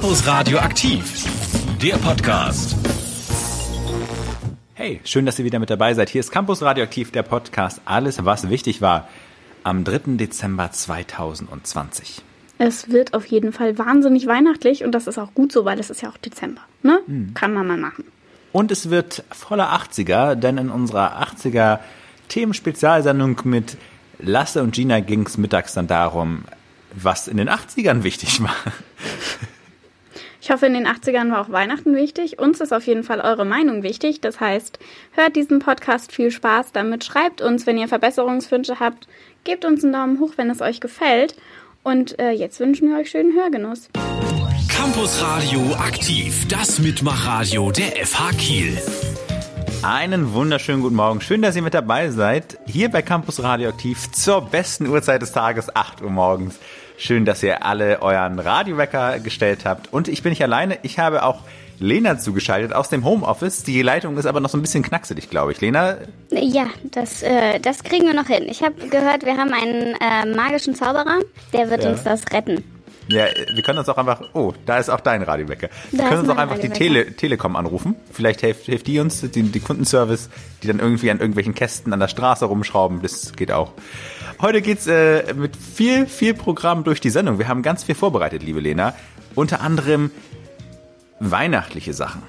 Campus Radio aktiv, der Podcast. Hey, schön, dass ihr wieder mit dabei seid. Hier ist Campus Radioaktiv, der Podcast. Alles, was wichtig war am 3. Dezember 2020. Es wird auf jeden Fall wahnsinnig weihnachtlich und das ist auch gut so, weil es ist ja auch Dezember. Ne? Mhm. Kann man mal machen. Und es wird voller 80er, denn in unserer 80er Themenspezialsendung mit Lasse und Gina ging es mittags dann darum, was in den 80ern wichtig war. Ich hoffe, in den 80ern war auch Weihnachten wichtig. Uns ist auf jeden Fall eure Meinung wichtig. Das heißt, hört diesen Podcast viel Spaß damit. Schreibt uns, wenn ihr Verbesserungswünsche habt. Gebt uns einen Daumen hoch, wenn es euch gefällt. Und äh, jetzt wünschen wir euch schönen Hörgenuss. Campus Radio aktiv, das Mitmachradio der FH Kiel. Einen wunderschönen guten Morgen. Schön, dass ihr mit dabei seid. Hier bei Campus Radioaktiv zur besten Uhrzeit des Tages, 8 Uhr morgens. Schön, dass ihr alle euren Radiowecker gestellt habt. Und ich bin nicht alleine. Ich habe auch Lena zugeschaltet aus dem Homeoffice. Die Leitung ist aber noch so ein bisschen knackselig, glaube ich. Lena? Ja, das, äh, das kriegen wir noch hin. Ich habe gehört, wir haben einen äh, magischen Zauberer, der wird Ja. uns das retten. Ja, wir können uns auch einfach. Oh, da ist auch dein Radiowecker. Wir können uns auch einfach die. Tele Telekom anrufen. Vielleicht hilft, hilft die uns, die, die Kundenservice, die dann irgendwie an irgendwelchen Kästen an der Straße rumschrauben. Das geht auch. Heute geht's äh, mit viel, viel Programm durch die Sendung. Wir haben ganz viel vorbereitet, liebe Lena. Unter anderem weihnachtliche Sachen.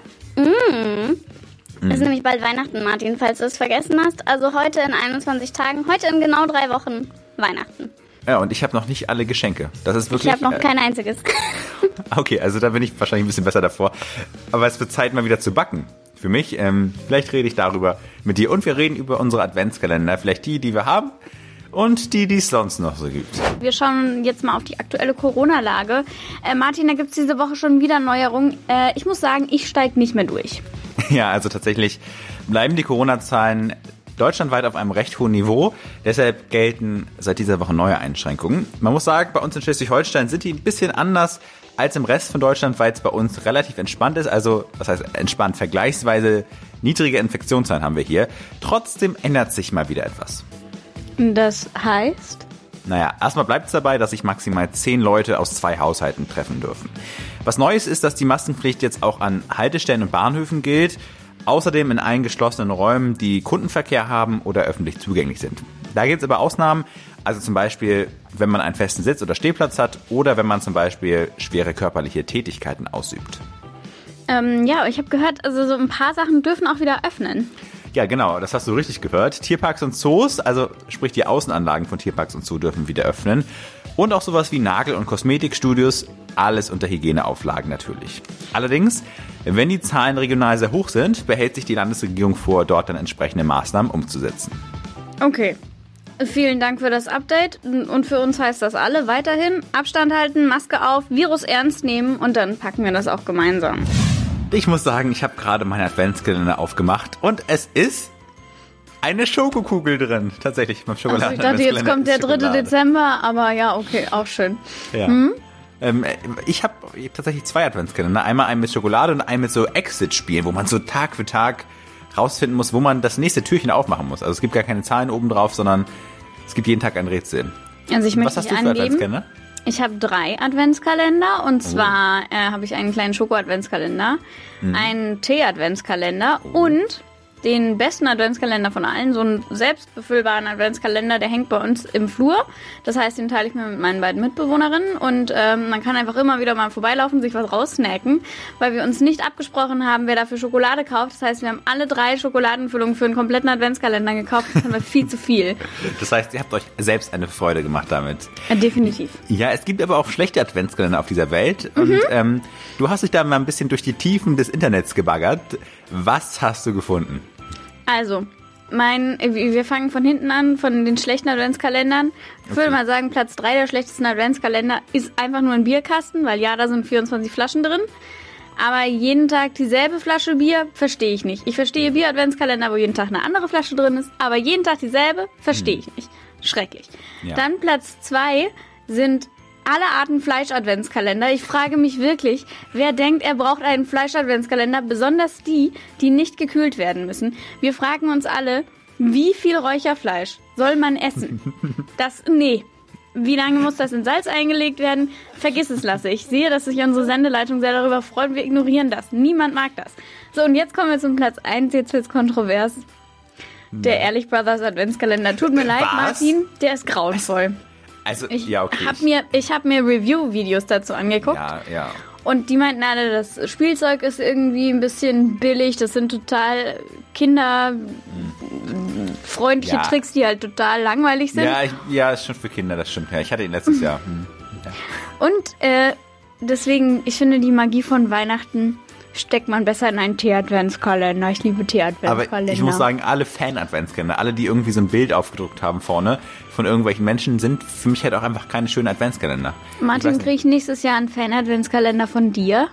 Es ist nämlich bald Weihnachten, Martin, falls du es vergessen hast. Also heute in 21 Tagen, heute in genau drei Wochen Weihnachten. Ja, und ich habe noch nicht alle Geschenke. Das ist Ich wirklich. habe noch äh, kein einziges. Okay, also da bin ich wahrscheinlich ein bisschen besser davor. Aber es wird Zeit, mal wieder zu backen. Für mich. Ähm, vielleicht rede ich darüber mit dir. Und wir reden über unsere Adventskalender. Vielleicht die, die wir haben und die, die es sonst noch so gibt. Wir schauen jetzt mal auf die aktuelle Corona-Lage. Äh, Martin, da gibt es diese Woche schon wieder Neuerungen. Äh, ich muss sagen, ich steige nicht mehr durch. Ja, also tatsächlich bleiben die Corona-Zahlen deutschlandweit auf einem recht hohen Niveau. Deshalb gelten seit dieser Woche neue Einschränkungen. Man muss sagen, bei uns in Schleswig-Holstein sind die ein bisschen anders als im Rest von Deutschland, weil es bei uns relativ entspannt ist. Also, was heißt entspannt? Vergleichsweise niedrige Infektionszahlen haben wir hier. Trotzdem ändert sich mal wieder etwas. Das heißt? Naja, erstmal bleibt es dabei, dass sich maximal zehn Leute aus zwei Haushalten treffen dürfen. Was Neues ist, dass die Maskenpflicht jetzt auch an Haltestellen und Bahnhöfen gilt. Außerdem in allen geschlossenen Räumen, die Kundenverkehr haben oder öffentlich zugänglich sind. Da gibt es aber Ausnahmen, also zum Beispiel, wenn man einen festen Sitz oder Stehplatz hat oder wenn man zum Beispiel schwere körperliche Tätigkeiten ausübt. Ähm, ja, ich habe gehört, also so ein paar Sachen dürfen auch wieder öffnen. Ja, genau, das hast du richtig gehört. Tierparks und Zoos, also sprich die Außenanlagen von Tierparks und Zoo dürfen wieder öffnen. Und auch sowas wie Nagel- und Kosmetikstudios, alles unter Hygieneauflagen natürlich. Allerdings, wenn die Zahlen regional sehr hoch sind, behält sich die Landesregierung vor, dort dann entsprechende Maßnahmen umzusetzen. Okay. Vielen Dank für das Update. Und für uns heißt das alle weiterhin Abstand halten, Maske auf, Virus ernst nehmen und dann packen wir das auch gemeinsam. Ich muss sagen, ich habe gerade meinen Adventskalender aufgemacht und es ist eine schokokugel drin. Tatsächlich, beim Also Schokoladen ich dachte, jetzt kommt der ist 3. Schokolade. Dezember, aber ja, okay, auch schön. Ja. Ähm, äh, ich habe hab tatsächlich zwei Adventskalender. Einmal einen mit Schokolade und einen mit so Exit-Spielen, wo man so Tag für Tag rausfinden muss, wo man das nächste Türchen aufmachen muss. Also es gibt gar keine Zahlen oben drauf, sondern es gibt jeden Tag ein Rätsel. Also ich Was möchte hast dich du für angeben. Adventskalender? Ich habe drei Adventskalender und zwar äh, habe ich einen kleinen Schoko-Adventskalender, einen Tee-Adventskalender und den besten Adventskalender von allen, so einen selbstbefüllbaren Adventskalender, der hängt bei uns im Flur. Das heißt, den teile ich mir mit meinen beiden Mitbewohnerinnen und ähm, man kann einfach immer wieder mal vorbeilaufen, sich was raussnacken, weil wir uns nicht abgesprochen haben, wer dafür Schokolade kauft. Das heißt, wir haben alle drei Schokoladenfüllungen für einen kompletten Adventskalender gekauft. Das haben wir viel zu viel. Das heißt, ihr habt euch selbst eine Freude gemacht damit. Ja, definitiv. Ja, es gibt aber auch schlechte Adventskalender auf dieser Welt. Und ähm, du hast dich da mal ein bisschen durch die Tiefen des Internets gebaggert. Was hast du gefunden? Also, mein, wir fangen von hinten an, von den schlechten Adventskalendern. Ich würde mal sagen, Platz 3 der schlechtesten Adventskalender ist einfach nur ein Bierkasten, weil ja, da sind 24 Flaschen drin. Aber jeden Tag dieselbe Flasche Bier verstehe ich nicht. Ich verstehe Bier-Adventskalender, wo jeden Tag eine andere Flasche drin ist, aber jeden Tag dieselbe verstehe ich nicht. Schrecklich. Ja. Dann Platz 2 sind alle Arten Fleisch-Adventskalender. Ich frage mich wirklich, wer denkt, er braucht einen Fleisch-Adventskalender, besonders die, die nicht gekühlt werden müssen. Wir fragen uns alle, wie viel Räucherfleisch soll man essen? Das, nee. Wie lange muss das in Salz eingelegt werden? Vergiss es, lasse. Ich sehe, dass sich unsere Sendeleitung sehr darüber freut. Wir ignorieren das. Niemand mag das. So, und jetzt kommen wir zum Platz 1. Jetzt wird's kontrovers. Der Ehrlich Brothers Adventskalender. Tut mir leid, Was? Martin. Der ist grauenvoll. Also, Ich ja, okay. habe mir, ich hab mir Review-Videos dazu angeguckt. ja, ja. Und die meinten alle, das Spielzeug ist irgendwie ein bisschen billig. Das sind total kinderfreundliche Ja. Tricks, die halt total langweilig sind. Ja, ich, ja, ist schon für Kinder, das stimmt. Ja, ich hatte ihn letztes Jahr. Hm. Und äh, deswegen, ich finde, die Magie von Weihnachten steckt man besser in einen Tee-Adventskalender. Ich liebe Aber Tee-Adventskalender. ich muss sagen, alle Fan-Adventskalender, alle, die irgendwie so ein Bild aufgedruckt haben vorne von irgendwelchen Menschen, sind für mich halt auch einfach keine schönen Adventskalender. Martin, kriege ich nächstes Jahr einen Fan-Adventskalender von dir?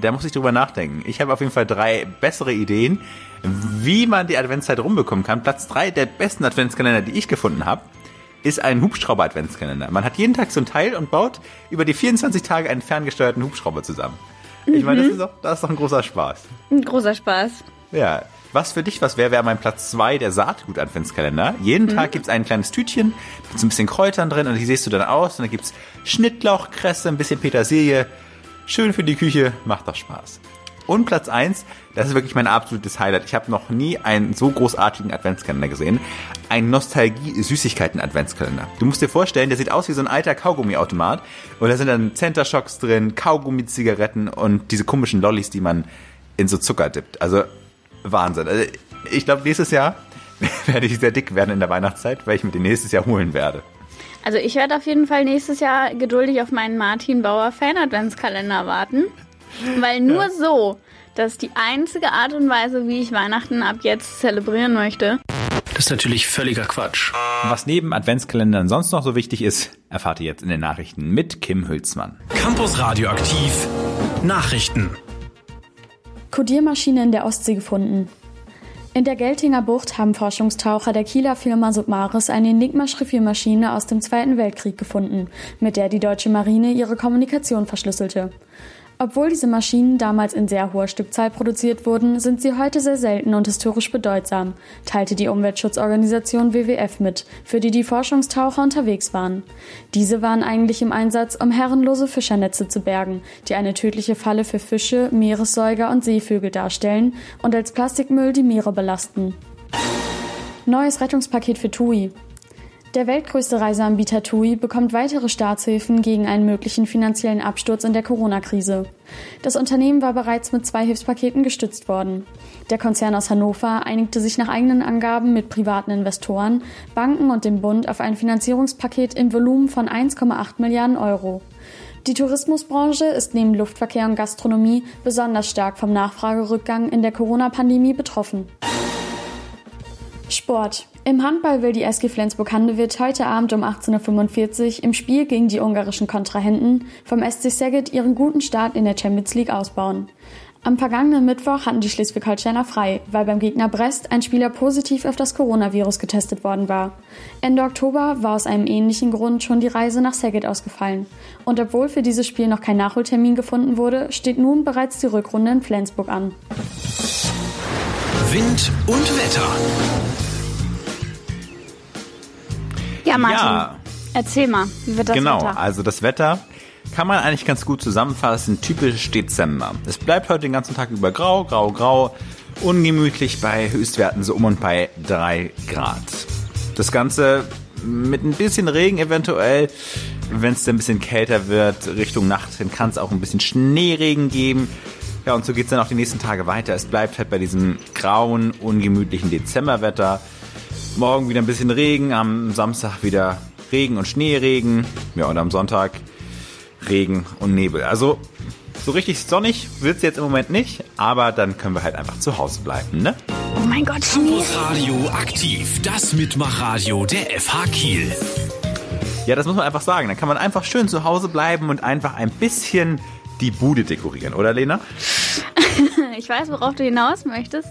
Da muss ich drüber nachdenken. Ich habe auf jeden Fall drei bessere Ideen, wie man die Adventszeit rumbekommen kann. Platz drei der besten Adventskalender, die ich gefunden habe, ist ein Hubschrauber-Adventskalender. Man hat jeden Tag so ein Teil und baut über die 24 Tage einen ferngesteuerten Hubschrauber zusammen. Ich meine, das ist, doch, das ist doch ein großer Spaß. Ein großer Spaß. Ja. Was für dich was wäre, wäre mein Platz zwei der Saatgut-Adventskalender. Jeden Tag gibt's ein kleines Tütchen mit so ein bisschen Kräutern drin und die siehst du dann aus. Und dann gibt's Schnittlauch, Kresse, ein bisschen Petersilie. Schön für die Küche, macht doch Spaß. Und Platz eins, das ist wirklich mein absolutes Highlight. Ich habe noch nie einen so großartigen Adventskalender gesehen. Ein Nostalgie-Süßigkeiten-Adventskalender. Du musst dir vorstellen, der sieht aus wie so ein alter Kaugummiautomat. Und da sind dann Center Shocks drin, Kaugummi-Zigaretten und diese komischen Lollis, die man in so Zucker dippt. Also Wahnsinn. Also, ich glaube, nächstes Jahr werde ich sehr dick werden in der Weihnachtszeit, weil ich mir den nächstes Jahr holen werde. Also ich werde auf jeden Fall nächstes Jahr geduldig auf meinen Martin Bauer Fan-Adventskalender warten. Weil nur so, das ist die einzige Art und Weise, wie ich Weihnachten ab jetzt zelebrieren möchte. Das ist natürlich völliger Quatsch. Was neben Adventskalendern sonst noch so wichtig ist, erfahrt ihr jetzt in den Nachrichten mit Kim Hülsmann. Campus Radioaktiv. Nachrichten. Kodiermaschine in der Ostsee gefunden. In der Geltinger Bucht haben Forschungstaucher der Kieler Firma Submaris eine Enigma-Schriffiermaschine aus dem Zweiten Weltkrieg gefunden, mit der die deutsche Marine ihre Kommunikation verschlüsselte. Obwohl diese Maschinen damals in sehr hoher Stückzahl produziert wurden, sind sie heute sehr selten und historisch bedeutsam, teilte die Umweltschutzorganisation WWF mit, für die die Forschungstaucher unterwegs waren. Diese waren eigentlich im Einsatz, um herrenlose Fischernetze zu bergen, die eine tödliche Falle für Fische, Meeressäuger und Seevögel darstellen und als Plastikmüll die Meere belasten. Neues Rettungspaket für TUI. Der weltgrößte Reiseanbieter TUI bekommt weitere Staatshilfen gegen einen möglichen finanziellen Absturz in der Corona-Krise. Das Unternehmen war bereits mit zwei Hilfspaketen gestützt worden. Der Konzern aus Hannover einigte sich nach eigenen Angaben mit privaten Investoren, Banken und dem Bund auf ein Finanzierungspaket im Volumen von 1,8 Milliarden Euro. Die Tourismusbranche ist neben Luftverkehr und Gastronomie besonders stark vom Nachfragerückgang in der Corona-Pandemie betroffen. Sport. Im Handball will die SG Flensburg-Handewitt heute Abend um 18.45 Uhr im Spiel gegen die ungarischen Kontrahenten vom SC Szeged ihren guten Start in der Champions League ausbauen. Am vergangenen Mittwoch hatten die Schleswig-Holsteiner frei, weil beim Gegner Brest ein Spieler positiv auf das Coronavirus getestet worden war. Ende Oktober war aus einem ähnlichen Grund schon die Reise nach Szeged ausgefallen. Und obwohl für dieses Spiel noch kein Nachholtermin gefunden wurde, steht nun bereits die Rückrunde in Flensburg an. Wind und Wetter. Ja, Martin, Ja. erzähl mal, wie wird das genau, Wetter? also das Wetter kann man eigentlich ganz gut zusammenfassen. Typisch Dezember. Es bleibt heute den ganzen Tag über grau, grau, grau. Ungemütlich bei Höchstwerten so um und bei 3 Grad. Das Ganze mit ein bisschen Regen eventuell. Wenn es dann ein bisschen kälter wird, Richtung Nacht hin kann es auch ein bisschen Schneeregen geben. Ja, und so geht's dann auch die nächsten Tage weiter. Es bleibt halt bei diesem grauen, ungemütlichen Dezemberwetter. Morgen wieder ein bisschen Regen, am Samstag wieder Regen und Schneeregen. Ja, und am Sonntag Regen und Nebel. Also so richtig sonnig wird's jetzt im Moment nicht, aber dann können wir halt einfach zu Hause bleiben, ne? oh mein Gott, Schnee. Radio aktiv. Das Mitmachradio der FH Kiel. Ja, das muss man einfach sagen. Dann kann man einfach schön zu Hause bleiben und einfach ein bisschen die Bude dekorieren, oder Lena? Ich weiß, worauf du hinaus möchtest.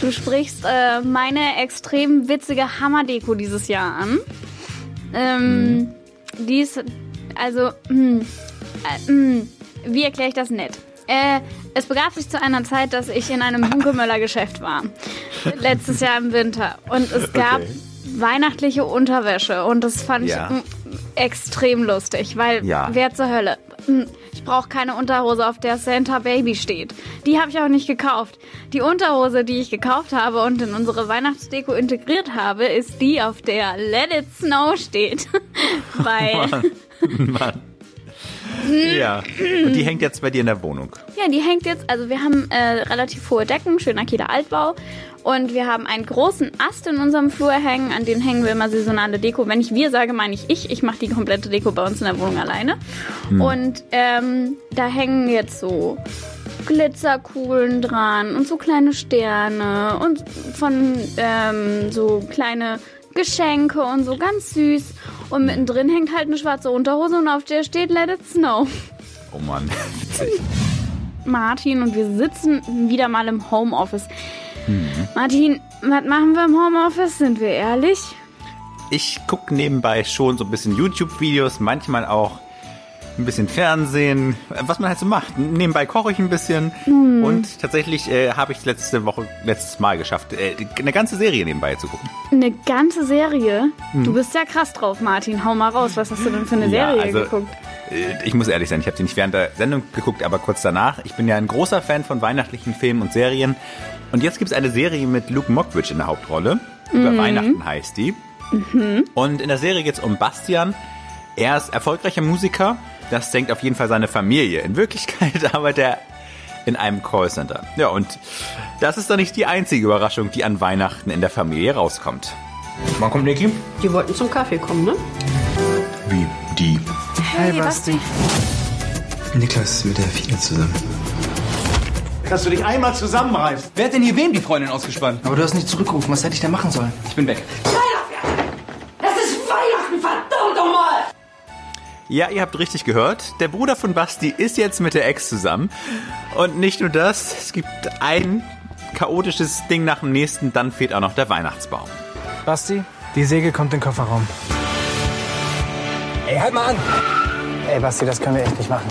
Du sprichst äh, meine extrem witzige Hammerdeko dieses Jahr an. Ähm, Die ist, also, hm, äh, hm, wie erkläre ich das nett? Äh, es begab sich zu einer Zeit, dass ich in einem Hunkemöller-Geschäft war. Letztes Jahr im Winter. Und es gab Okay. weihnachtliche Unterwäsche. Und das fand Ja. ich extrem lustig, weil Ja. wer zur Hölle? Hm, Ich brauche keine Unterhose, auf der Santa Baby steht. Die habe ich auch nicht gekauft. Die Unterhose, die ich gekauft habe und in unsere Weihnachtsdeko integriert habe, ist die, auf der Let It Snow steht. weil, Mann. Ja. Und die hängt jetzt bei dir in der Wohnung. ja, die hängt jetzt, also wir haben äh, relativ hohe Decken, schöner Kieler Altbau. Und wir haben einen großen Ast in unserem Flur hängen, an den hängen wir immer saisonale Deko. Wenn ich wir sage, meine ich ich. Ich mache die komplette Deko bei uns in der Wohnung alleine. Und ähm, da hängen jetzt so Glitzerkugeln dran und so kleine Sterne und von ähm, so kleine Geschenke und so ganz süß. Und mittendrin hängt halt eine schwarze Unterhose und auf der steht Let It Snow. Oh Mann, witzig. Martin und wir sitzen wieder mal im Homeoffice. Martin, was machen wir im Homeoffice? Sind wir ehrlich? Ich gucke nebenbei schon so ein bisschen YouTube-Videos, manchmal auch ein bisschen Fernsehen, was man halt so macht. Nebenbei koche ich ein bisschen und tatsächlich äh, habe ich letzte Woche, letztes Mal geschafft, äh, eine ganze Serie nebenbei zu gucken. Eine ganze Serie? Du bist ja krass drauf, Martin. Hau mal raus. Was hast du denn für eine Ja, Serie also- geguckt? Äh, Ich muss ehrlich sein, ich habe sie nicht während der Sendung geguckt, aber kurz danach. Ich bin ja ein großer Fan von weihnachtlichen Filmen und Serien. Und jetzt gibt es eine Serie mit Luke Mockridge in der Hauptrolle. Über Weihnachten heißt die. Und in der Serie geht es um Bastian. Er ist erfolgreicher Musiker. Das denkt auf jeden Fall seine Familie. In Wirklichkeit arbeitet er in einem Callcenter. Ja, und das ist doch nicht die einzige Überraschung, die an Weihnachten in der Familie rauskommt. Wann kommt Niki? Die wollten zum Kaffee kommen, ne? Wie die? Hey, Basti. Niklas ist mit der Fine zusammen. Dass du dich einmal zusammenreißt. Wer hat denn hier wem die Freundin ausgespannt? Aber du hast nicht zurückgerufen. Was hätte ich denn machen sollen? Ich bin weg. Es Ja, ihr habt richtig gehört. Der Bruder von Basti ist jetzt mit der Ex zusammen. Und nicht nur das, es gibt ein chaotisches Ding nach dem nächsten, dann fehlt auch noch der Weihnachtsbaum. Basti, die Säge kommt in den Kofferraum. Ey, halt mal an! Ey, Basti, das können wir echt nicht machen.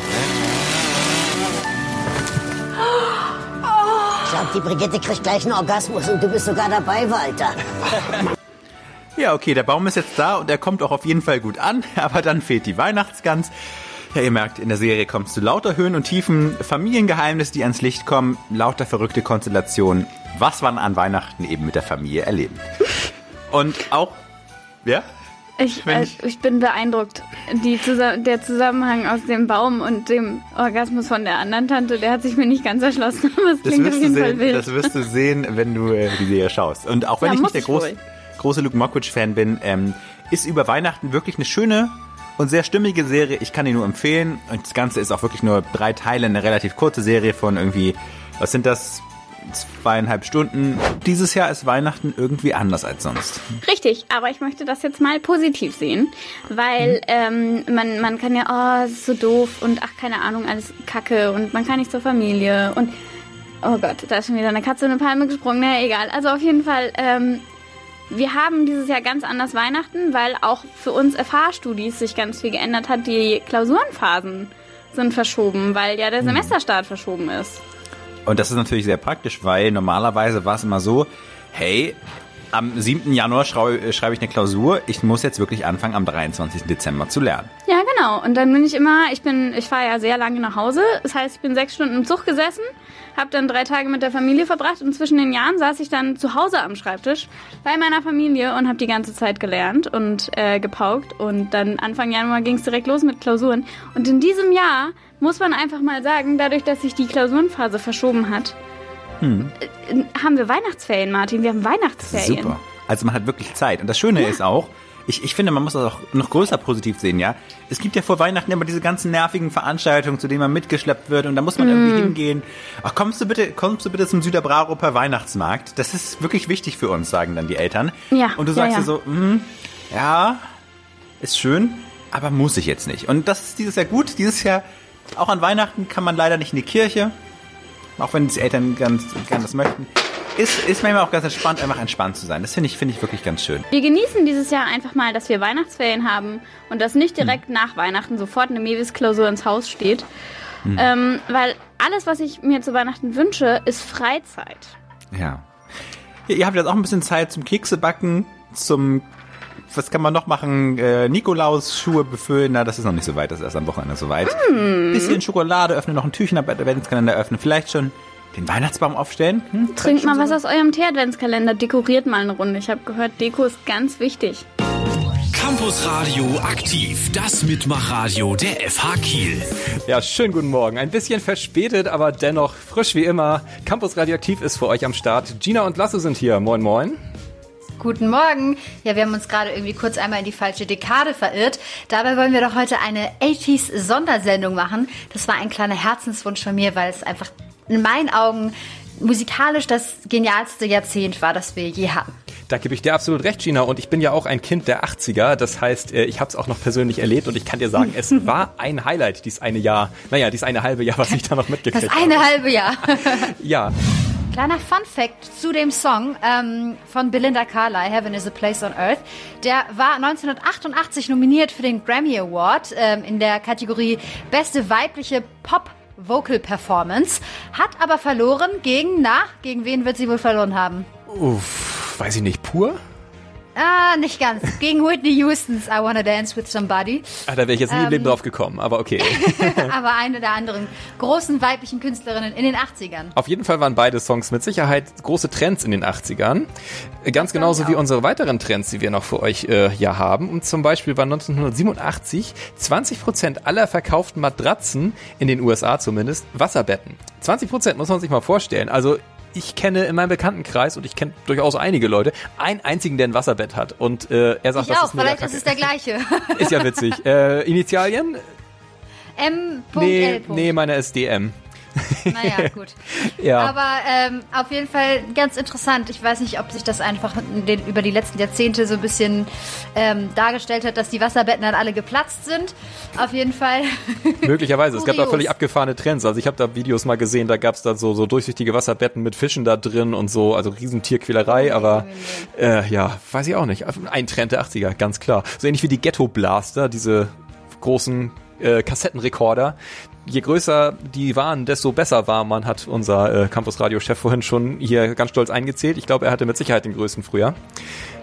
Ich glaub, die Brigitte kriegt gleich einen Orgasmus und du bist sogar dabei, Walter. Ja, okay, der Baum ist jetzt da und er kommt auch auf jeden Fall gut an, aber dann fehlt die Weihnachtsgans. Ja, ihr merkt, in der Serie kommt es zu lauter Höhen und Tiefen, Familiengeheimnisse, die ans Licht kommen, lauter verrückte Konstellationen, was man an Weihnachten eben mit der Familie erlebt. Und auch, ja? Ich, äh, ich- ich bin beeindruckt. Die der Zusammenhang aus dem Baum und dem Orgasmus von der anderen Tante, der hat sich mir nicht ganz erschlossen, aber es Das klingt auf wirst, du jeden Fall sehen, wild. das wirst du sehen, wenn du äh, die Serie schaust. Und auch wenn Ja, ich nicht der ich groß, wohl. große Luke Mockridge-Fan bin, ähm, ist über Weihnachten wirklich eine schöne und sehr stimmige Serie. Ich kann die nur empfehlen. Und das Ganze ist auch wirklich nur drei Teile, eine relativ kurze Serie von irgendwie, was sind das? Zweieinhalb Stunden. Dieses Jahr ist Weihnachten irgendwie anders als sonst. Richtig, aber ich möchte das jetzt mal positiv sehen, weil ähm, man, man kann ja, oh, es ist so doof und ach, keine Ahnung, alles Kacke und man kann nicht zur Familie und oh Gott, da ist schon wieder eine Katze in eine Palme gesprungen, naja, egal. Also auf jeden Fall, ähm, wir haben dieses Jahr ganz anders Weihnachten, weil auch für uns FH-Studis sich ganz viel geändert hat. Die Klausurenphasen sind verschoben, weil ja der Semesterstart verschoben ist. Und das ist natürlich sehr praktisch, weil normalerweise war es immer so, hey, am 7. Januar schreibe, schreibe ich eine Klausur, ich muss jetzt wirklich anfangen, am 23. Dezember zu lernen. Ja, genau. Und dann bin ich immer, ich bin, ich fahre ja sehr lange nach Hause. Das heißt, ich bin sechs Stunden im Zug gesessen, habe dann drei Tage mit der Familie verbracht und zwischen den Jahren saß ich dann zu Hause am Schreibtisch bei meiner Familie und habe die ganze Zeit gelernt und äh, gepaukt. Und dann Anfang Januar ging es direkt los mit Klausuren. Und in diesem Jahr muss man einfach mal sagen, dadurch, dass sich die Klausurenphase verschoben hat, äh, haben wir Weihnachtsferien, Martin. Wir haben Weihnachtsferien. Super. Also man hat wirklich Zeit. Und das Schöne ist auch, ich, ich finde, man muss das auch noch größer positiv sehen, ja. Es gibt ja vor Weihnachten immer diese ganzen nervigen Veranstaltungen, zu denen man mitgeschleppt wird und da muss man Mhm. irgendwie hingehen. Ach, kommst du bitte, kommst du bitte zum Süderbraruper Weihnachtsmarkt? Das ist wirklich wichtig für uns, sagen dann die Eltern. Ja, Und du ja, sagst ja. dir so, hm, ja, ist schön, aber muss ich jetzt nicht. Und das ist dieses Jahr gut. Dieses Jahr, auch an Weihnachten kann man leider nicht in die Kirche. Auch wenn die Eltern ganz gern das möchten. Ist, ist manchmal auch ganz entspannt, einfach entspannt zu sein. Das finde ich, finde ich wirklich ganz schön. Wir genießen dieses Jahr einfach mal, dass wir Weihnachtsferien haben und dass nicht direkt nach Weihnachten sofort eine Mewis-Klausur ins Haus steht. Ähm, weil alles, was ich mir zu Weihnachten wünsche, ist Freizeit. Ja. Ihr habt jetzt auch ein bisschen Zeit zum Kekse backen, zum was kann man noch machen? Äh, Nikolaus Schuhe befüllen, na, das ist noch nicht so weit, das ist erst am Wochenende so weit. Mm. Bisschen Schokolade öffnen, noch ein Türchen am Adventskalender öffnen, vielleicht schon den Weihnachtsbaum aufstellen. Hm? Trinkt mal was aus eurem Tee-Adventskalender, dekoriert mal eine Runde. Ich habe gehört, Deko ist ganz wichtig. Campus Radio aktiv, das Mitmachradio der FH Kiel. Ja, schönen guten Morgen. Ein bisschen verspätet, aber dennoch frisch wie immer. Campus Radioaktiv ist für euch am Start. Gina und Lasse sind hier. Moin, moin. Guten Morgen. Ja, wir haben uns gerade irgendwie kurz einmal in die falsche Dekade verirrt. Dabei wollen wir doch heute eine 80s Sondersendung machen. Das war ein kleiner Herzenswunsch von mir, weil es einfach in meinen Augen musikalisch das genialste Jahrzehnt war, das wir je hatten. Da gebe ich dir absolut recht, Gina. Und ich bin ja auch ein Kind der 80er. Das heißt, äh, ich habe es auch noch persönlich erlebt und ich kann dir sagen, es war ein Highlight, dies eine Jahr, naja, dies eine halbe Jahr, was ich da noch mitgekriegt Das habe. eine halbe Jahr. Ja. Kleiner Fun Fact zu dem Song ähm, von Belinda Carlisle, Heaven is a Place on Earth. Der war 1988 nominiert für den Grammy Award ähm, in der Kategorie Beste weibliche Pop Vocal Performance, hat aber verloren gegen, na, gegen wen wird sie wohl verloren haben? Uff, weiß ich nicht, pur? Ah, nicht ganz. Gegen Whitney Houstons I Wanna Dance with Somebody. Ah, da wäre ich jetzt nie im Ähm. Leben drauf gekommen, aber okay. aber eine der anderen großen weiblichen Künstlerinnen in den 80ern. Auf jeden Fall waren beide Songs mit Sicherheit große Trends in den 80ern. Äh, Ganz genauso wie unsere weiteren Trends, die wir noch für euch äh, ja haben. Und zum Beispiel war 1987 20 Prozent aller verkauften Matratzen, in den USA zumindest, Wasserbetten. 20 Prozent muss man sich mal vorstellen. Also ich kenne in meinem Bekanntenkreis und ich kenne durchaus einige Leute, einen einzigen, der ein Wasserbett hat. Und äh, er sagt, Ich das auch, ist vielleicht ist es der gleiche. Ist ja witzig. Äh, Initialien? M.L. Nee, nee, meine ist DM. Naja, gut. Ja. Aber ähm, auf jeden Fall ganz interessant. Ich weiß nicht, ob sich das einfach in den, über die letzten Jahrzehnte so ein bisschen ähm, dargestellt hat, dass die Wasserbetten dann alle geplatzt sind. Auf jeden Fall. Möglicherweise. Es gab da völlig abgefahrene Trends. Also ich habe da Videos mal gesehen, da gab es dann so, so durchsichtige Wasserbetten mit Fischen da drin und so, also Riesentierquälerei, aber äh, ja, weiß ich auch nicht. Ein Trend der 80er, ganz klar. So ähnlich wie die Ghetto Blaster, diese großen äh, Kassettenrekorder. Je größer die waren, desto besser war man, hat unser äh, Campus Radio Chef vorhin schon hier ganz stolz eingezählt. Ich glaube, er hatte mit Sicherheit den größten früher.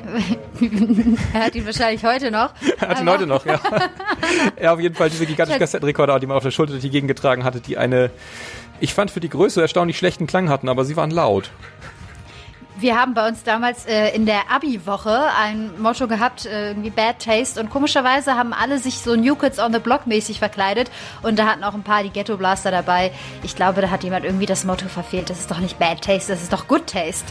er hat ihn wahrscheinlich heute noch. Er hat ihn heute noch, ja. ja, auf jeden Fall diese gigantischen Kassettenrekorder, die man auf der Schulter durch die Gegend getragen hatte, die eine, ich fand für die Größe erstaunlich schlechten Klang hatten, aber sie waren laut. Wir haben bei uns damals äh, in der Abi-Woche ein Motto gehabt, äh, irgendwie Bad Taste. Und komischerweise haben alle sich so New Kids on the Block mäßig verkleidet. Und da hatten auch ein paar die Ghetto Blaster dabei. Ich glaube, da hat jemand irgendwie das Motto verfehlt. Das ist doch nicht Bad Taste, das ist doch Good Taste.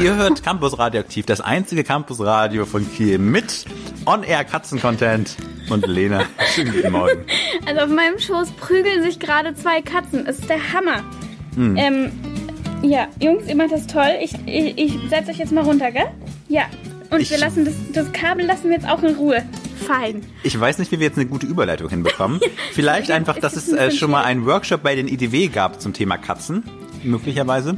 Ihr hört Campus Radioaktiv, das einzige Campusradio von Kiel mit On-Air-Katzen-Content und Lena. Schönen guten Morgen. Also auf meinem Schoß prügeln sich gerade zwei Katzen. Es ist der Hammer. Hm. Ähm, ja, Jungs, ihr macht das toll. Ich, ich, ich setze euch jetzt mal runter, gell? Ja. Und Ich- wir lassen das, das Kabel lassen wir jetzt auch in Ruhe. Fein. Ich weiß nicht, wie wir jetzt eine gute Überleitung hinbekommen. Vielleicht einfach, dass es äh, schon mal einen Workshop bei den IDW gab zum Thema Katzen. Möglicherweise.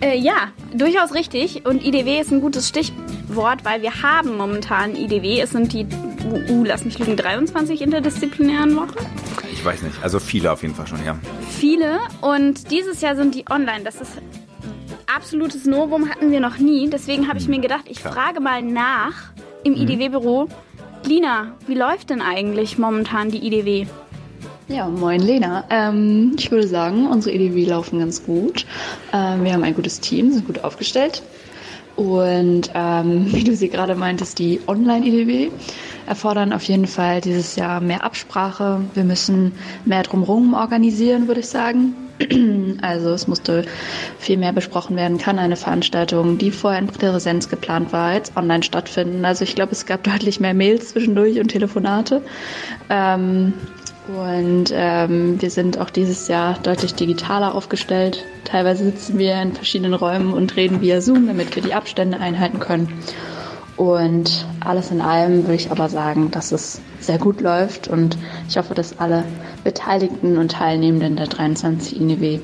Äh, ja, durchaus richtig. Und IDW ist ein gutes Stichwort, weil wir haben momentan IDW. Es sind die, uh, uh, lass mich lügen, 23 interdisziplinären Wochen. Ich weiß nicht. Also viele auf jeden Fall schon, ja. Viele. Und dieses Jahr sind die online. Das ist absolutes Novum, hatten wir noch nie. Deswegen habe ich mir gedacht, ich Klar. frage mal nach im IDW-Büro. Lina, wie läuft denn eigentlich momentan die IDW? Ja, moin Lena. Ähm, ich würde sagen, unsere EDW laufen ganz gut. Ähm, wir haben ein gutes Team, sind gut aufgestellt. Und ähm, wie du sie gerade meintest, die Online-EDW erfordern auf jeden Fall dieses Jahr mehr Absprache. Wir müssen mehr drumherum organisieren, würde ich sagen. Also es musste viel mehr besprochen werden. Kann eine Veranstaltung, die vorher in Präsenz geplant war, jetzt online stattfinden? Also ich glaube, es gab deutlich mehr Mails zwischendurch und Telefonate. Ähm, und ähm, wir sind auch dieses Jahr deutlich digitaler aufgestellt. Teilweise sitzen wir in verschiedenen Räumen und reden via Zoom, damit wir die Abstände einhalten können. Und alles in allem würde ich aber sagen, dass es sehr gut läuft und ich hoffe, dass alle Beteiligten und Teilnehmenden der 23 INEW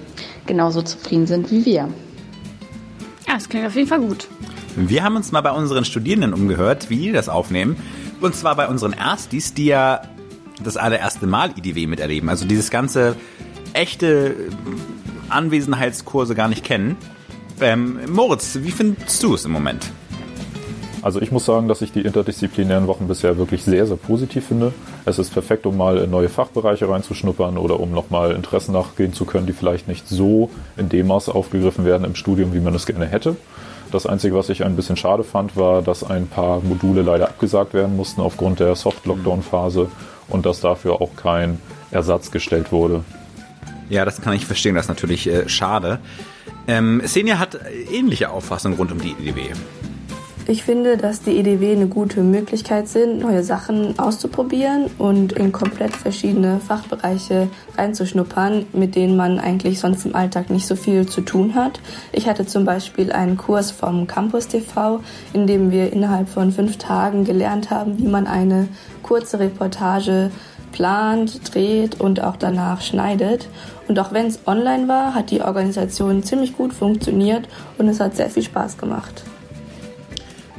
genauso zufrieden sind wie wir. Ja, das klingt auf jeden Fall gut. Wir haben uns mal bei unseren Studierenden umgehört, wie die das aufnehmen. Und zwar bei unseren Erstis, die ja das allererste Mal IDW miterleben. Also dieses ganze echte Anwesenheitskurse gar nicht kennen. Ähm, Moritz, wie findest du es im Moment? Also ich muss sagen, dass ich die interdisziplinären Wochen bisher wirklich sehr, sehr positiv finde. Es ist perfekt, um mal in neue Fachbereiche reinzuschnuppern oder um nochmal Interessen nachgehen zu können, die vielleicht nicht so in dem Maße aufgegriffen werden im Studium, wie man es gerne hätte. Das Einzige, was ich ein bisschen schade fand, war, dass ein paar Module leider abgesagt werden mussten aufgrund der Soft-Lockdown-Phase und dass dafür auch kein Ersatz gestellt wurde. Ja, das kann ich verstehen, das ist natürlich äh, schade. Ähm, Senja hat ähnliche Auffassungen rund um die EDW. Ich finde, dass die EDW eine gute Möglichkeit sind, neue Sachen auszuprobieren und in komplett verschiedene Fachbereiche reinzuschnuppern, mit denen man eigentlich sonst im Alltag nicht so viel zu tun hat. Ich hatte zum Beispiel einen Kurs vom Campus TV, in dem wir innerhalb von fünf Tagen gelernt haben, wie man eine kurze Reportage plant, dreht und auch danach schneidet. Und auch wenn es online war, hat die Organisation ziemlich gut funktioniert und es hat sehr viel Spaß gemacht.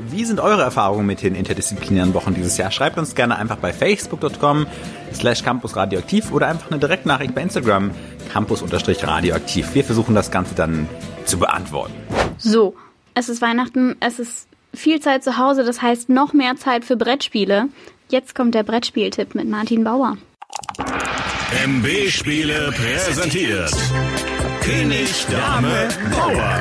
Wie sind eure Erfahrungen mit den interdisziplinären Wochen dieses Jahr? Schreibt uns gerne einfach bei facebook.com slash campusradioaktiv oder einfach eine Direktnachricht bei Instagram campus-radioaktiv. Wir versuchen das Ganze dann zu beantworten. So, es ist Weihnachten, es ist viel Zeit zu Hause, das heißt noch mehr Zeit für Brettspiele. Jetzt kommt der Brettspieltipp mit Martin Bauer. MB Spiele präsentiert. König, Dame, Bauer.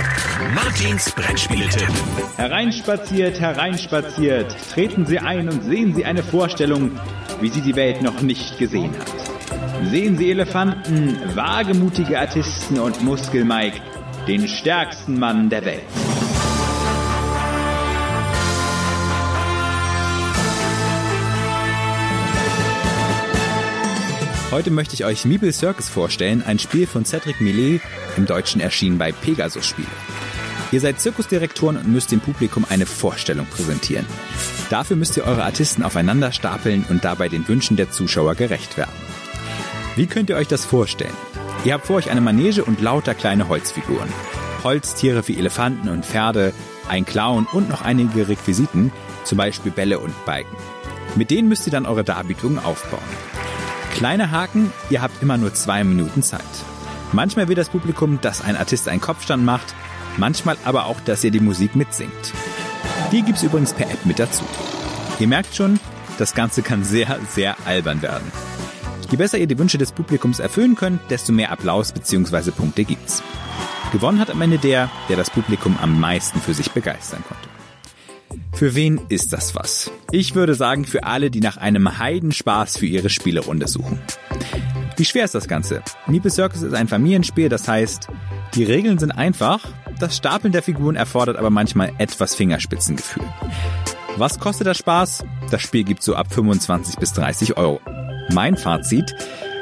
Martins Brettspieletipp. Hereinspaziert, hereinspaziert. Treten Sie ein und sehen Sie eine Vorstellung, wie sie die Welt noch nicht gesehen hat. Sehen Sie Elefanten, wagemutige Artisten und Muskel Mike, den stärksten Mann der Welt. Heute möchte ich euch Meeple Circus vorstellen, ein Spiel von Cedric Millet, im Deutschen erschienen bei Pegasus Spiele. Ihr seid Zirkusdirektoren und müsst dem Publikum eine Vorstellung präsentieren. Dafür müsst ihr eure Artisten aufeinander stapeln und dabei den Wünschen der Zuschauer gerecht werden. Wie könnt ihr euch das vorstellen? Ihr habt vor euch eine Manege und lauter kleine Holzfiguren. Holztiere wie Elefanten und Pferde, ein Clown und noch einige Requisiten, zum Beispiel Bälle und Balken. Mit denen müsst ihr dann eure Darbietungen aufbauen. Kleine Haken, ihr habt immer nur zwei Minuten Zeit. Manchmal will das Publikum, dass ein Artist einen Kopfstand macht, manchmal aber auch, dass ihr die Musik mitsingt. Die gibt's übrigens per App mit dazu. Ihr merkt schon, das Ganze kann sehr, sehr albern werden. Je besser ihr die Wünsche des Publikums erfüllen könnt, desto mehr Applaus bzw. Punkte gibt's. Gewonnen hat am Ende der, der das Publikum am meisten für sich begeistern konnte. Für wen ist das was? Ich würde sagen, für alle, die nach einem Heidenspaß für ihre Spielerunde suchen. Wie schwer ist das Ganze? Meeple Circus ist ein Familienspiel, das heißt, die Regeln sind einfach, das Stapeln der Figuren erfordert aber manchmal etwas Fingerspitzengefühl. Was kostet das Spaß? Das Spiel gibt so ab 25 bis 30 Euro. Mein Fazit,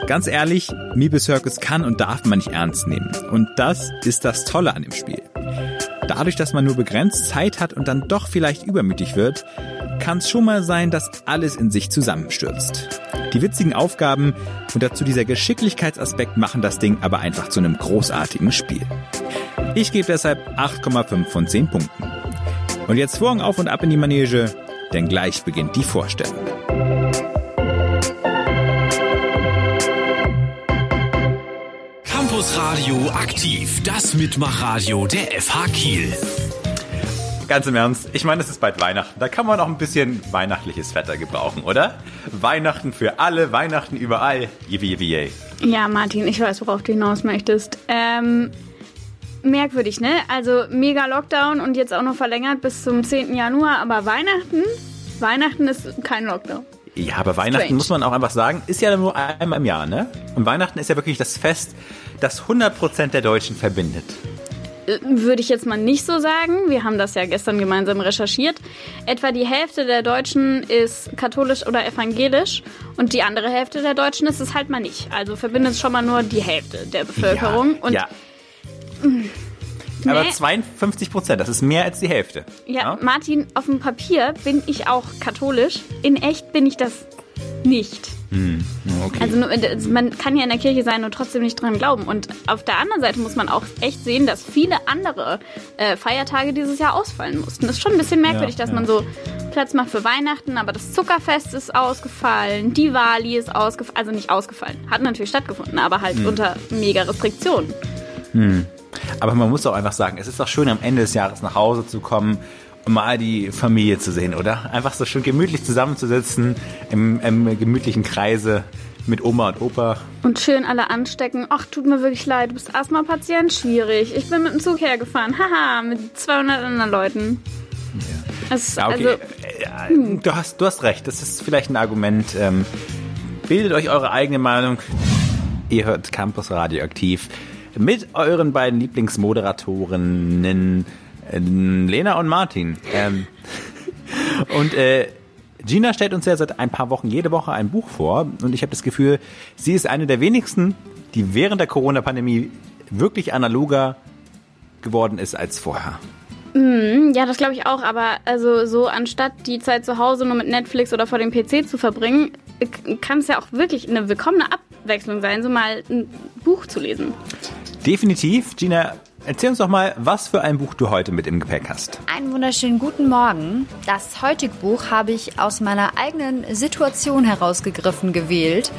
ganz ehrlich, Meeple Circus kann und darf man nicht ernst nehmen. Und das ist das Tolle an dem Spiel. Dadurch, dass man nur begrenzt Zeit hat und dann doch vielleicht übermütig wird, kann es schon mal sein, dass alles in sich zusammenstürzt. Die witzigen Aufgaben und dazu dieser Geschicklichkeitsaspekt machen das Ding aber einfach zu einem großartigen Spiel. Ich gebe deshalb 8,5 von 10 Punkten. Und jetzt Vorhang auf und ab in die Manege, denn gleich beginnt die Vorstellung. Radio aktiv, das Mitmachradio der FH Kiel. Ganz im Ernst, ich meine, es ist bald Weihnachten. Da kann man auch ein bisschen weihnachtliches Wetter gebrauchen, oder? Weihnachten für alle, Weihnachten überall. Yippie, yippie, yay. Ja, Martin, ich weiß, worauf du hinaus möchtest. Ähm, merkwürdig, ne? Also mega Lockdown und jetzt auch noch verlängert bis zum 10. Januar, aber Weihnachten? Weihnachten ist kein Lockdown. Ja, aber Weihnachten Strange. muss man auch einfach sagen, ist ja nur einmal im Jahr, ne? Und Weihnachten ist ja wirklich das Fest, das 100% der Deutschen verbindet. Äh, Würde ich jetzt mal nicht so sagen. Wir haben das ja gestern gemeinsam recherchiert. Etwa die Hälfte der Deutschen ist katholisch oder evangelisch und die andere Hälfte der Deutschen ist es halt mal nicht. Also verbindet es schon mal nur die Hälfte der Bevölkerung. ja, und ja. Mm, Aber nee. 52 Prozent, das ist mehr als die Hälfte. Ja, Martin, auf dem Papier bin ich auch katholisch. In echt bin ich das nicht. Hm, okay. Also also man kann ja in der Kirche sein und trotzdem nicht dran glauben. Und auf der anderen Seite muss man auch echt sehen, dass viele andere äh, Feiertage dieses Jahr ausfallen mussten. Das ist schon ein bisschen merkwürdig, Ja, dass ja. man so Platz macht für Weihnachten, aber das Zuckerfest ist ausgefallen, Diwali ist ausgefallen, also nicht ausgefallen, hat natürlich stattgefunden, aber halt Hm. unter mega Restriktionen. Hm. Aber man muss auch einfach sagen, es ist doch schön, am Ende des Jahres nach Hause zu kommen mal die Familie zu sehen, oder? Einfach so schön gemütlich zusammenzusitzen im, im gemütlichen Kreise mit Oma und Opa. Und schön alle anstecken. Ach, tut mir wirklich leid, du bist Asthma-Patient, schwierig. Ich bin mit dem Zug hergefahren, haha, mit 200 anderen Leuten. Ja. Es, ja, okay. Also, hm. du, hast, du hast recht, das ist vielleicht ein Argument. Ähm, bildet euch eure eigene Meinung. Ihr hört Campus Radioaktiv mit euren beiden Lieblingsmoderatorinnen äh, Lena und Martin. Ähm, und äh, Gina stellt uns ja seit ein paar Wochen jede Woche ein Buch vor und ich habe das Gefühl, sie ist eine der wenigsten, die während der Corona-Pandemie wirklich analoger geworden ist als vorher. Mm, ja, das glaube ich auch, aber also so anstatt die Zeit zu Hause nur mit Netflix oder vor dem PC zu verbringen, kann es ja auch wirklich eine willkommene Abwechslung sein, so mal ein Buch zu lesen. Definitiv. Gina, erzähl uns doch mal, was für ein Buch du heute mit im Gepäck hast. Einen wunderschönen guten Morgen. Das heutige Buch habe ich aus meiner eigenen Situation herausgegriffen gewählt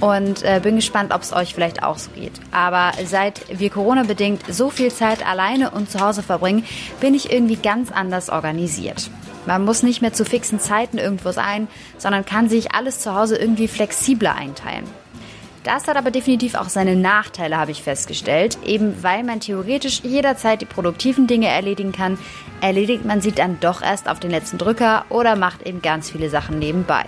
und äh, bin gespannt, ob es euch vielleicht auch so geht. Aber seit wir Corona-bedingt so viel Zeit alleine und zu Hause verbringen, bin ich irgendwie ganz anders organisiert. Man muss nicht mehr zu fixen Zeiten irgendwo sein, sondern kann sich alles zu Hause irgendwie flexibler einteilen. Das hat aber definitiv auch seine Nachteile, habe ich festgestellt. Eben weil man theoretisch jederzeit die produktiven Dinge erledigen kann, erledigt man sie dann doch erst auf den letzten Drücker oder macht eben ganz viele Sachen nebenbei.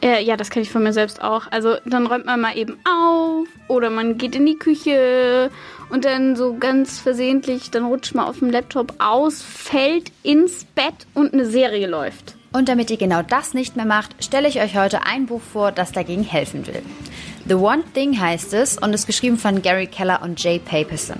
Äh, ja, das kenne ich von mir selbst auch. Also dann räumt man mal eben auf oder man geht in die Küche und dann so ganz versehentlich, dann rutscht man auf dem Laptop aus, fällt ins Bett und eine Serie läuft. Und damit ihr genau das nicht mehr macht, stelle ich euch heute ein Buch vor, das dagegen helfen will. The One Thing heißt es und ist geschrieben von Gary Keller und Jay Paperson.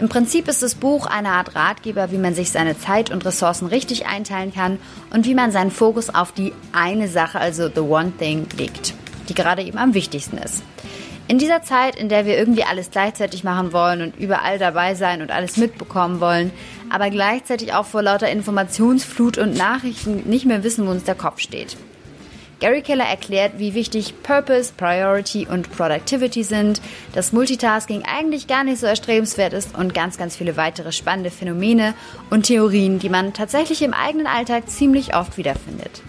Im Prinzip ist das Buch eine Art Ratgeber, wie man sich seine Zeit und Ressourcen richtig einteilen kann und wie man seinen Fokus auf die eine Sache, also the one thing, legt, die gerade eben am wichtigsten ist. In dieser Zeit, in der wir irgendwie alles gleichzeitig machen wollen und überall dabei sein und alles mitbekommen wollen, aber gleichzeitig auch vor lauter Informationsflut und Nachrichten nicht mehr wissen, wo uns der Kopf steht. Gary Keller erklärt, wie wichtig Purpose, Priority und Productivity sind, dass Multitasking eigentlich gar nicht so erstrebenswert ist und ganz, ganz viele weitere spannende Phänomene und Theorien, die man tatsächlich im eigenen Alltag ziemlich oft wiederfindet.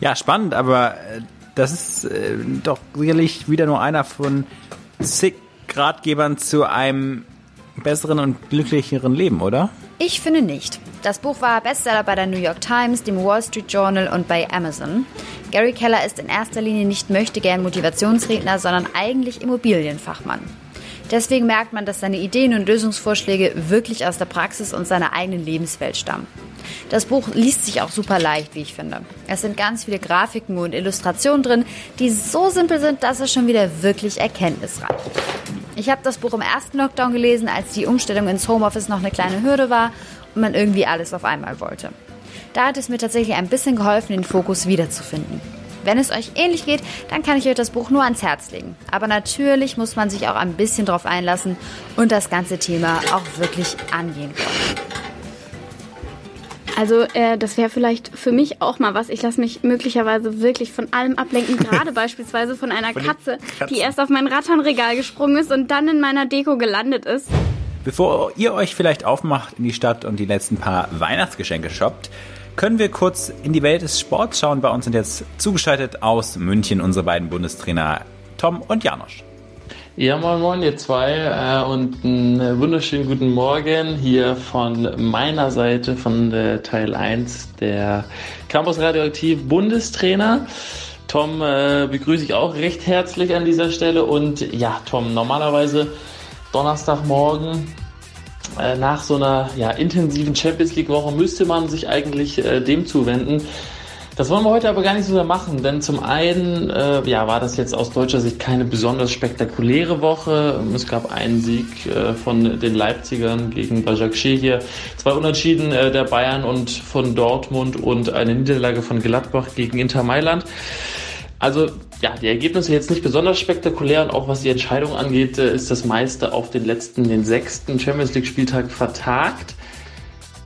Ja, spannend, aber äh, das ist äh, doch sicherlich wieder nur einer von zig Ratgebern zu einem besseren und glücklicheren Leben, oder? Ich finde nicht. Das Buch war Bestseller bei der New York Times, dem Wall Street Journal und bei Amazon. Gary Keller ist in erster Linie nicht möchte gern Motivationsredner, sondern eigentlich Immobilienfachmann. Deswegen merkt man, dass seine Ideen und Lösungsvorschläge wirklich aus der Praxis und seiner eigenen Lebenswelt stammen. Das Buch liest sich auch super leicht, wie ich finde. Es sind ganz viele Grafiken und Illustrationen drin, die so simpel sind, dass es schon wieder wirklich erkenntnisreich ist. Ich habe das Buch im ersten Lockdown gelesen, als die Umstellung ins Homeoffice noch eine kleine Hürde war und man irgendwie alles auf einmal wollte. Da hat es mir tatsächlich ein bisschen geholfen, den Fokus wiederzufinden. Wenn es euch ähnlich geht, dann kann ich euch das Buch nur ans Herz legen. Aber natürlich muss man sich auch ein bisschen drauf einlassen und das ganze Thema auch wirklich angehen wollen. Also äh, das wäre vielleicht für mich auch mal was. Ich lasse mich möglicherweise wirklich von allem ablenken, gerade beispielsweise von einer von Katze, die erst auf mein Ratternregal gesprungen ist und dann in meiner Deko gelandet ist. Bevor ihr euch vielleicht aufmacht in die Stadt und die letzten paar Weihnachtsgeschenke shoppt, können wir kurz in die Welt des Sports schauen. Bei uns sind jetzt zugeschaltet aus München unsere beiden Bundestrainer Tom und Janosch. Ja, moin moin ihr zwei äh, und einen wunderschönen guten Morgen hier von meiner Seite von der Teil 1 der Campus Radioaktiv Bundestrainer. Tom äh, begrüße ich auch recht herzlich an dieser Stelle und ja, Tom, normalerweise Donnerstagmorgen äh, nach so einer ja, intensiven Champions League Woche müsste man sich eigentlich äh, dem zuwenden, das wollen wir heute aber gar nicht so sehr machen, denn zum einen äh, ja, war das jetzt aus deutscher Sicht keine besonders spektakuläre Woche. Es gab einen Sieg äh, von den Leipzigern gegen Bajakşehir, hier, zwei Unentschieden äh, der Bayern und von Dortmund und eine Niederlage von Gladbach gegen Inter Mailand. Also ja, die Ergebnisse jetzt nicht besonders spektakulär und auch was die Entscheidung angeht, äh, ist das meiste auf den letzten, den sechsten Champions League Spieltag vertagt.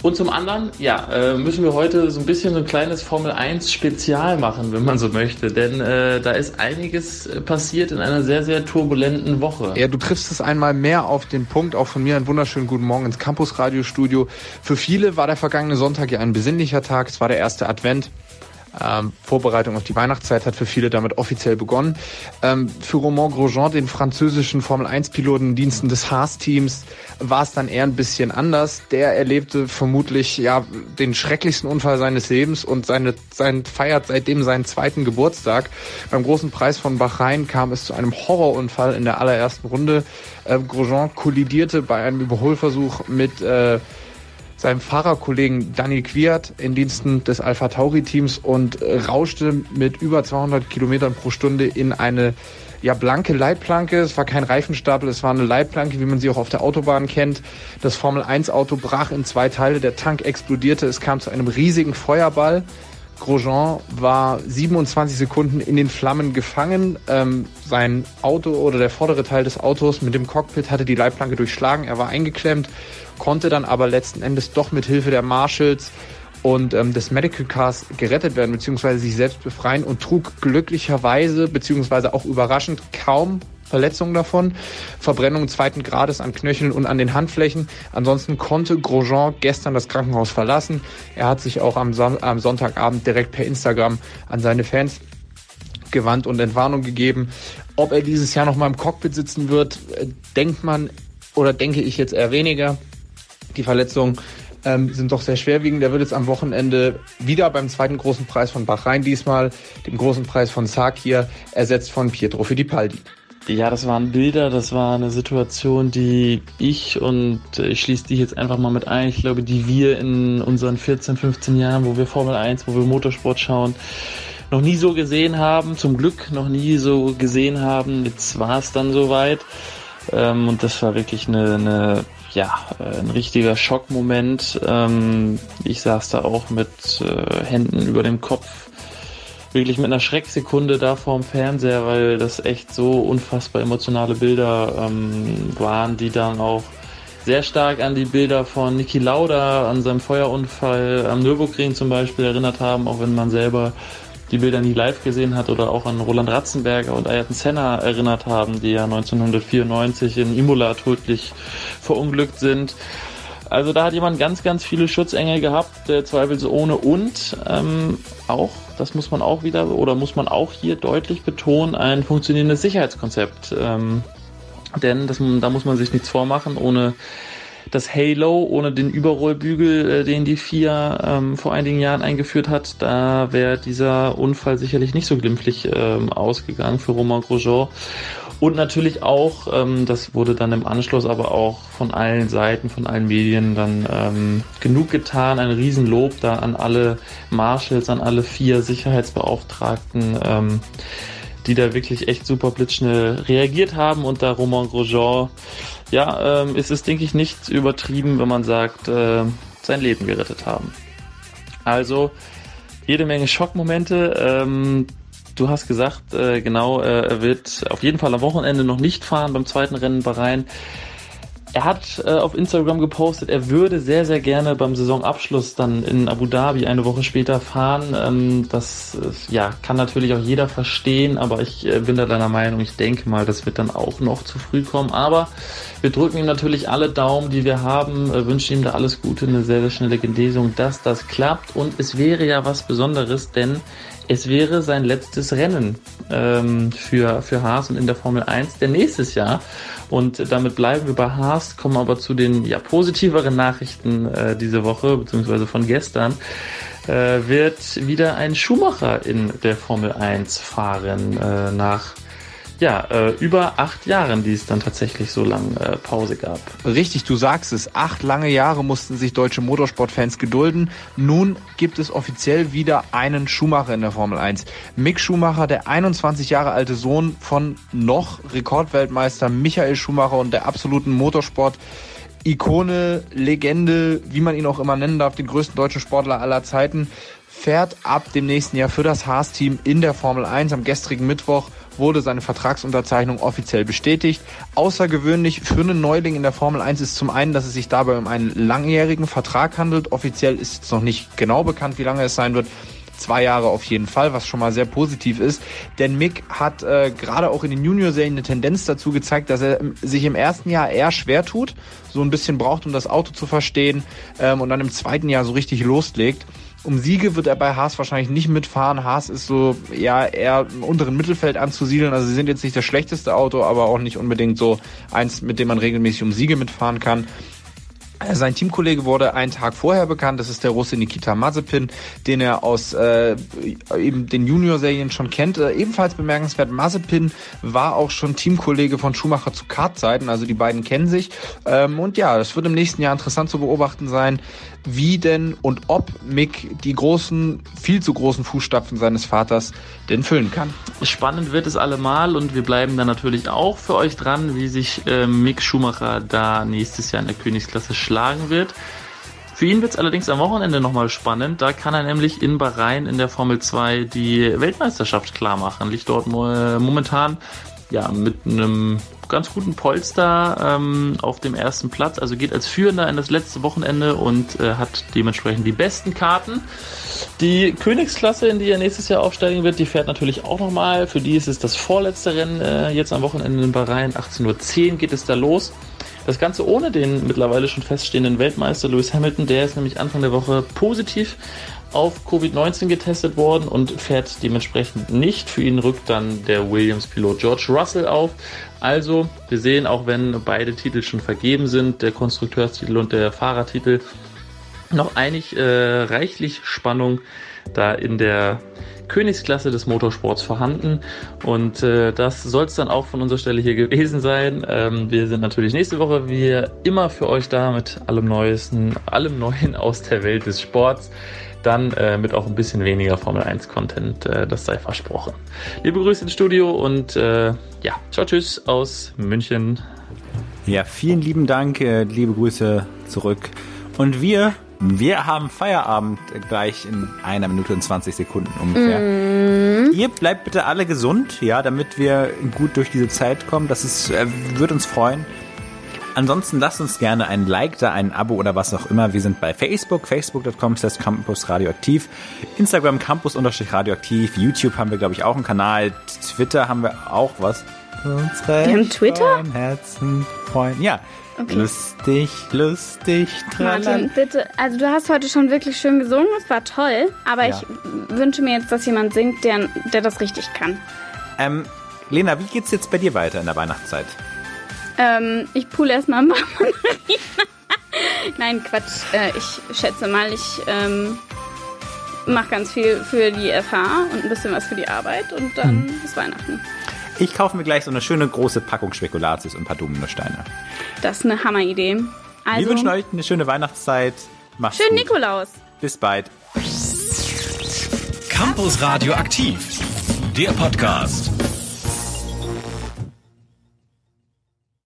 Und zum anderen, ja, äh, müssen wir heute so ein bisschen so ein kleines Formel 1 Spezial machen, wenn man so möchte. Denn äh, da ist einiges äh, passiert in einer sehr, sehr turbulenten Woche. Ja, du triffst es einmal mehr auf den Punkt. Auch von mir einen wunderschönen guten Morgen ins Campus Radiostudio. Für viele war der vergangene Sonntag ja ein besinnlicher Tag. Es war der erste Advent. Ähm, Vorbereitung auf die Weihnachtszeit hat für viele damit offiziell begonnen. Ähm, für Romain Grosjean, den französischen Formel-1-Piloten Diensten des Haas-Teams, war es dann eher ein bisschen anders. Der erlebte vermutlich ja den schrecklichsten Unfall seines Lebens und seine, sein, feiert seitdem seinen zweiten Geburtstag. Beim großen Preis von Bahrain kam es zu einem Horrorunfall in der allerersten Runde. Äh, Grosjean kollidierte bei einem Überholversuch mit äh, seinem Fahrerkollegen Daniel Quiert in Diensten des Alpha Tauri Teams und rauschte mit über 200 Kilometern pro Stunde in eine ja, blanke Leitplanke. Es war kein Reifenstapel, es war eine Leitplanke, wie man sie auch auf der Autobahn kennt. Das Formel 1 Auto brach in zwei Teile, der Tank explodierte, es kam zu einem riesigen Feuerball. Grosjean war 27 Sekunden in den Flammen gefangen. Ähm, sein Auto oder der vordere Teil des Autos mit dem Cockpit hatte die Leitplanke durchschlagen. Er war eingeklemmt, konnte dann aber letzten Endes doch mit Hilfe der Marshals und ähm, des Medical Cars gerettet werden bzw. sich selbst befreien und trug glücklicherweise bzw. auch überraschend kaum Verletzungen davon, Verbrennungen zweiten Grades an Knöcheln und an den Handflächen. Ansonsten konnte Grosjean gestern das Krankenhaus verlassen. Er hat sich auch am, Son am Sonntagabend direkt per Instagram an seine Fans gewandt und Entwarnung gegeben. Ob er dieses Jahr noch mal im Cockpit sitzen wird, äh, denkt man oder denke ich jetzt eher weniger. Die Verletzungen ähm, sind doch sehr schwerwiegend. Der wird jetzt am Wochenende wieder beim zweiten großen Preis von Bahrain diesmal, dem großen Preis von Sakir, ersetzt von Pietro Fittipaldi. Ja, das waren Bilder, das war eine Situation, die ich und ich schließe dich jetzt einfach mal mit ein, ich glaube, die wir in unseren 14, 15 Jahren, wo wir Formel 1, wo wir Motorsport schauen, noch nie so gesehen haben, zum Glück noch nie so gesehen haben. Jetzt war es dann soweit. Ähm, und das war wirklich eine, eine ja, äh, ein richtiger Schockmoment. Ähm, ich saß da auch mit äh, Händen über dem Kopf wirklich mit einer Schrecksekunde da vorm Fernseher, weil das echt so unfassbar emotionale Bilder ähm, waren, die dann auch sehr stark an die Bilder von Niki Lauda, an seinem Feuerunfall am Nürburgring zum Beispiel erinnert haben, auch wenn man selber die Bilder nie live gesehen hat oder auch an Roland Ratzenberger und Ayrton Senna erinnert haben, die ja 1994 in Imola tödlich verunglückt sind. Also da hat jemand ganz, ganz viele Schutzengel gehabt, der zweifelsohne und ähm, auch, das muss man auch wieder oder muss man auch hier deutlich betonen, ein funktionierendes Sicherheitskonzept. Ähm, denn das, da muss man sich nichts vormachen, ohne das Halo, ohne den Überrollbügel, äh, den die FIA ähm, vor einigen Jahren eingeführt hat, da wäre dieser Unfall sicherlich nicht so glimpflich ähm, ausgegangen für Romain Grosjean. Und natürlich auch, ähm, das wurde dann im Anschluss aber auch von allen Seiten, von allen Medien dann ähm, genug getan. Ein Riesenlob da an alle Marshals, an alle vier Sicherheitsbeauftragten, ähm, die da wirklich echt super blitzschnell reagiert haben. Und da Romain Grosjean, ja, ähm, ist es, denke ich, nicht übertrieben, wenn man sagt, äh, sein Leben gerettet haben. Also jede Menge Schockmomente. Ähm, Du hast gesagt, äh, genau, äh, er wird auf jeden Fall am Wochenende noch nicht fahren beim zweiten Rennen Bahrain. Er hat äh, auf Instagram gepostet, er würde sehr, sehr gerne beim Saisonabschluss dann in Abu Dhabi eine Woche später fahren. Ähm, das äh, ja, kann natürlich auch jeder verstehen, aber ich äh, bin da deiner Meinung, ich denke mal, das wird dann auch noch zu früh kommen. Aber wir drücken ihm natürlich alle Daumen, die wir haben, äh, wünschen ihm da alles Gute, eine sehr, sehr schnelle Genesung, dass das klappt. Und es wäre ja was Besonderes, denn es wäre sein letztes Rennen ähm, für, für Haas und in der Formel 1 der nächstes Jahr. Und damit bleiben wir bei Haas, kommen aber zu den ja, positiveren Nachrichten äh, diese Woche, beziehungsweise von gestern. Äh, wird wieder ein Schumacher in der Formel 1 fahren äh, nach ja, äh, über acht Jahren, die es dann tatsächlich so lange äh, Pause gab. Richtig, du sagst es. Acht lange Jahre mussten sich deutsche Motorsportfans gedulden. Nun gibt es offiziell wieder einen Schumacher in der Formel 1. Mick Schumacher, der 21 Jahre alte Sohn von noch Rekordweltmeister Michael Schumacher und der absoluten Motorsport Ikone, Legende, wie man ihn auch immer nennen darf, den größten deutschen Sportler aller Zeiten, fährt ab dem nächsten Jahr für das Haas-Team in der Formel 1 am gestrigen Mittwoch wurde seine Vertragsunterzeichnung offiziell bestätigt. Außergewöhnlich für einen Neuling in der Formel 1 ist zum einen, dass es sich dabei um einen langjährigen Vertrag handelt. Offiziell ist jetzt noch nicht genau bekannt, wie lange es sein wird zwei Jahre auf jeden Fall, was schon mal sehr positiv ist. Denn Mick hat äh, gerade auch in den Junior-Serien eine Tendenz dazu gezeigt, dass er sich im ersten Jahr eher schwer tut, so ein bisschen braucht, um das Auto zu verstehen ähm, und dann im zweiten Jahr so richtig loslegt. Um Siege wird er bei Haas wahrscheinlich nicht mitfahren. Haas ist so ja eher im unteren Mittelfeld anzusiedeln. Also sie sind jetzt nicht das schlechteste Auto, aber auch nicht unbedingt so eins, mit dem man regelmäßig um Siege mitfahren kann. Sein Teamkollege wurde einen Tag vorher bekannt. Das ist der Russe Nikita Mazepin, den er aus äh, eben den Junior-Serien schon kennt. Äh, ebenfalls bemerkenswert, Mazepin war auch schon Teamkollege von Schumacher zu Kartzeiten. Also die beiden kennen sich. Ähm, und ja, es wird im nächsten Jahr interessant zu beobachten sein, wie denn und ob Mick die großen, viel zu großen Fußstapfen seines Vaters denn füllen kann. Spannend wird es allemal und wir bleiben dann natürlich auch für euch dran, wie sich äh, Mick Schumacher da nächstes Jahr in der Königsklasse schlagen wird. Für ihn wird es allerdings am Wochenende nochmal spannend. Da kann er nämlich in Bahrain in der Formel 2 die Weltmeisterschaft klar machen. Liegt dort momentan ja mit einem ganz guten Polster ähm, auf dem ersten Platz. Also geht als Führender in das letzte Wochenende und äh, hat dementsprechend die besten Karten. Die Königsklasse, in die er nächstes Jahr aufsteigen wird, die fährt natürlich auch nochmal. Für die ist es das vorletzte Rennen äh, jetzt am Wochenende in Bahrain. 18.10 Uhr geht es da los. Das Ganze ohne den mittlerweile schon feststehenden Weltmeister Lewis Hamilton. Der ist nämlich Anfang der Woche positiv auf Covid-19 getestet worden und fährt dementsprechend nicht. Für ihn rückt dann der Williams-Pilot George Russell auf. Also, wir sehen, auch wenn beide Titel schon vergeben sind, der Konstrukteurstitel und der Fahrertitel, noch eigentlich äh, reichlich Spannung da in der Königsklasse des Motorsports vorhanden. Und äh, das soll es dann auch von unserer Stelle hier gewesen sein. Ähm, wir sind natürlich nächste Woche wie immer für euch da mit allem Neuesten, allem Neuen aus der Welt des Sports. Dann äh, mit auch ein bisschen weniger Formel 1 Content, äh, das sei versprochen. Liebe Grüße ins Studio und äh, ja, ciao, tschüss aus München. Ja, vielen lieben Dank, äh, liebe Grüße zurück. Und wir wir haben Feierabend gleich in einer Minute und 20 Sekunden ungefähr. Mm. Ihr bleibt bitte alle gesund, ja, damit wir gut durch diese Zeit kommen. Das ist, äh, wird uns freuen. Ansonsten lasst uns gerne ein Like da, ein Abo oder was auch immer. Wir sind bei Facebook, facebook.com slash Campus Radioaktiv, Instagram Campus Radioaktiv, YouTube haben wir, glaube ich, auch einen Kanal, Twitter haben wir auch was. Wir haben Twitter? Herzen, Freund. Ja, Okay. Lustig, lustig. Martin, bitte, also du hast heute schon wirklich schön gesungen, es war toll, aber ja. ich wünsche mir jetzt, dass jemand singt, der, der das richtig kann. Ähm, Lena, wie geht's jetzt bei dir weiter in der Weihnachtszeit? Ähm, ich pool erstmal ein paar Nein, Quatsch. Äh, ich schätze mal, ich ähm, mache ganz viel für die FH und ein bisschen was für die Arbeit und dann hm. ist Weihnachten. Ich kaufe mir gleich so eine schöne große Packung Spekulatius und ein paar Dominosteine. Das ist eine Hammeridee. Also, Wir wünschen euch eine schöne Weihnachtszeit. Macht's Schönen gut. Nikolaus. Bis bald. Campus Radio aktiv. Der Podcast.